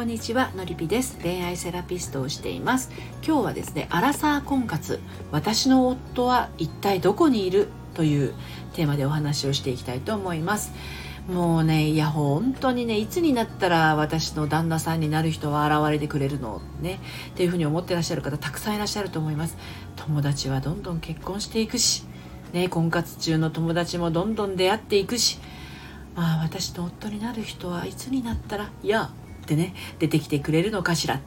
こんにちはのりぴです。恋愛セラピストをしています。今日はですねアラサー婚活。私の夫は一体どこにいる？というテーマでお話をしていきたいと思います。もうねいや本当にねいつになったら私の旦那さんになる人は現れてくれるの？ねっていうふうに思ってらっしゃる方たくさんいらっしゃると思います。友達はどんどん結婚していくしね婚活中の友達もどんどん出会っていくしまあ私の夫になる人はいつになったら？いやってね出てきてくれるのかしら。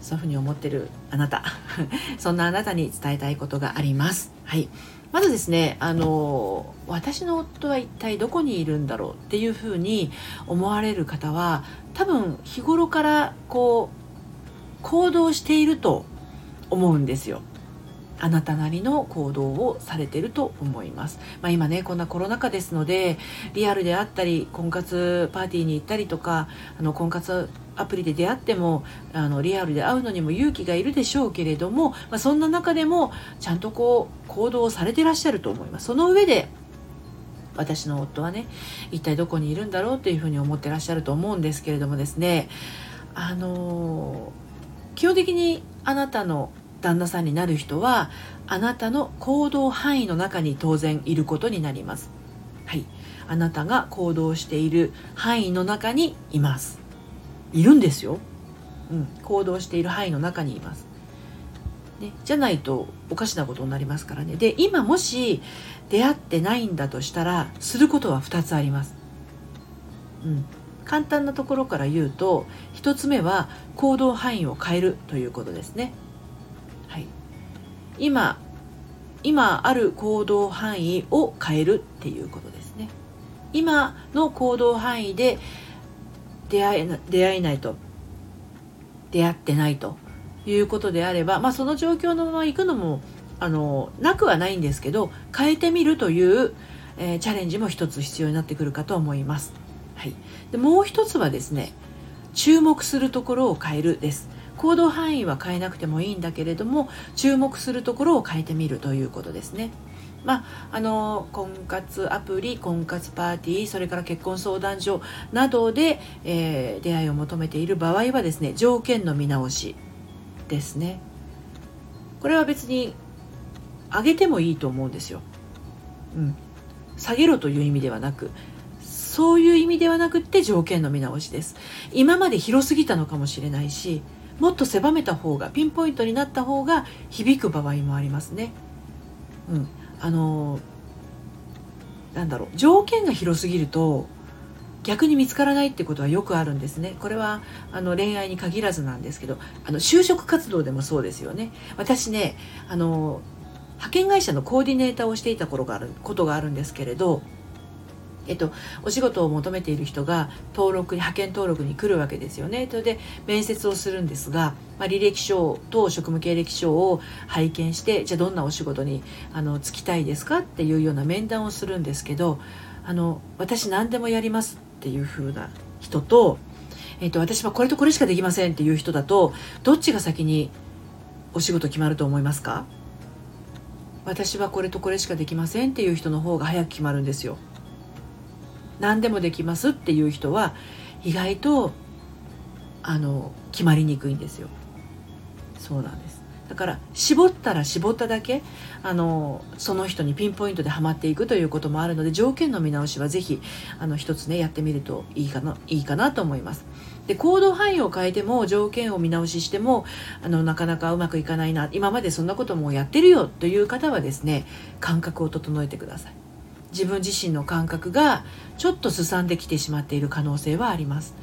そういうふうに思ってるあなた。そんなあなたに伝えたいことがあります。はい。まずですねあの私の夫は一体どこにいるんだろうっていうふうに思われる方は多分日頃からこう行動していると思うんですよ。あなたなりの行動をされてると思います、まあ、今ねこんなコロナ禍ですのでリアルであったり婚活パーティーに行ったりとかあの婚活アプリで出会ってもあのリアルで会うのにも勇気がいるでしょうけれども、まあ、そんな中でもちゃんとこう行動をされてらっしゃると思います。その上で私の夫はね一体どこにいるんだろうというふうに思ってらっしゃると思うんですけれどもですねあの基本的にあなたの旦那さんになる人はあなたの行動範囲の中に当然いることになります。はい。あなたが行動している範囲の中にいます。いるんですよ、うん、行動している範囲の中にいます。ね、じゃないとおかしなことになりますからね。で今もし出会ってないんだとしたらすることは2つあります、うん、簡単なところから言うと1つ目は行動範囲を変えるということですね。はい今今ある行動範囲を変えるっていうことですね今の行動範囲で出会え出会えないと出会ってないということであれば、まあ、その状況のまま行くのもあのなくはないんですけど変えてみるという、えー、チャレンジも一つ必要になってくるかと思います。はい、でもう一つはですね注目するところを変えるです。行動範囲は変えなくてもいいんだけれども注目するところを変えてみるということですね。まあ、あの婚活アプリ婚活パーティーそれから結婚相談所などで、えー、出会いを求めている場合はですね条件の見直しですね。これは別に上げてもいいと思うんですよ、うん、下げろという意味ではなくそういう意味ではなくって条件の見直しです。今まで広すぎたのかもしれないしもっと狭めた方がピンポイントになった方が響く場合もありますね。うん、あのなんだろう条件が広すぎると逆に見つからないってことはよくあるんですね。これはあの恋愛に限らずなんですけど、あの就職活動でもそうですよね。私ね、あの派遣会社のコーディネーターをしていた頃があることがあるんですけれど、えっと、お仕事を求めている人が登録派遣登録に来るわけですよね。それで面接をするんですが、まあ、履歴書と職務経歴書を拝見してじゃあどんなお仕事にあの就きたいですかっていうような面談をするんですけどあの私何でもやりますっていう風な人と,、えっと私はこれとこれしかできませんっていう人だとどっちが先にお仕事決まると思いますか？私はこれとこれしかできませんっていう人の方が早く決まるんですよ。何でもできますっていう人は意外とあの決まりにくいんですよ。そうなんです。だから絞ったら絞っただけあのその人にピンポイントではまっていくということもあるので条件の見直しは是非あの一つねやってみるといいかないいかなと思います。で行動範囲を変えても条件を見直ししてもあのなかなかうまくいかないな今までそんなこともやってるよという方はですね感覚を整えてください。自分自身の感覚がちょっとすさんできてしまっている可能性はあります。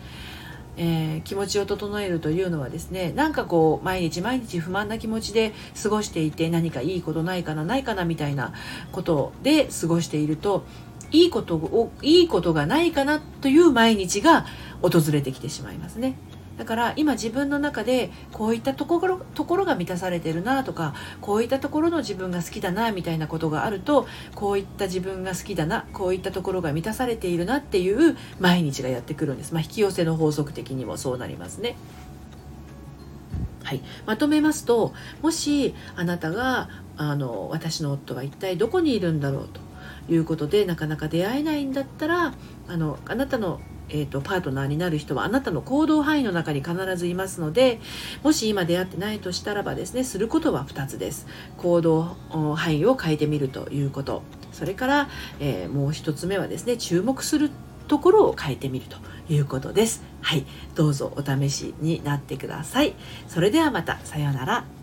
えー、気持ちを整えるというのはですねなんかこう毎日毎日不満な気持ちで過ごしていて何かいいことないかなないかなみたいなことで過ごしているといいことをいいことがないかなという毎日が訪れてきてしまいますね。だから今自分の中でこういったところところが満たされてるなとかこういったところの自分が好きだなみたいなことがあるとこういった自分が好きだなこういったところが満たされているなっていう毎日がやってくるんです、まあ、引き寄せの法則的にもそうなりますね。はい、まとめますともしあなたがあの私の夫は一体どこにいるんだろうということでなかなか出会えないんだったらあのあなたのえーと、パートナーになる人はあなたの行動範囲の中に必ずいますのでもし今出会ってないとしたらばですねすることは2つです。行動範囲を変えてみるということ。それから、えー、もう1つ目はですね注目するところを変えてみるということです。はい。どうぞお試しになってください。それではまた。さようなら。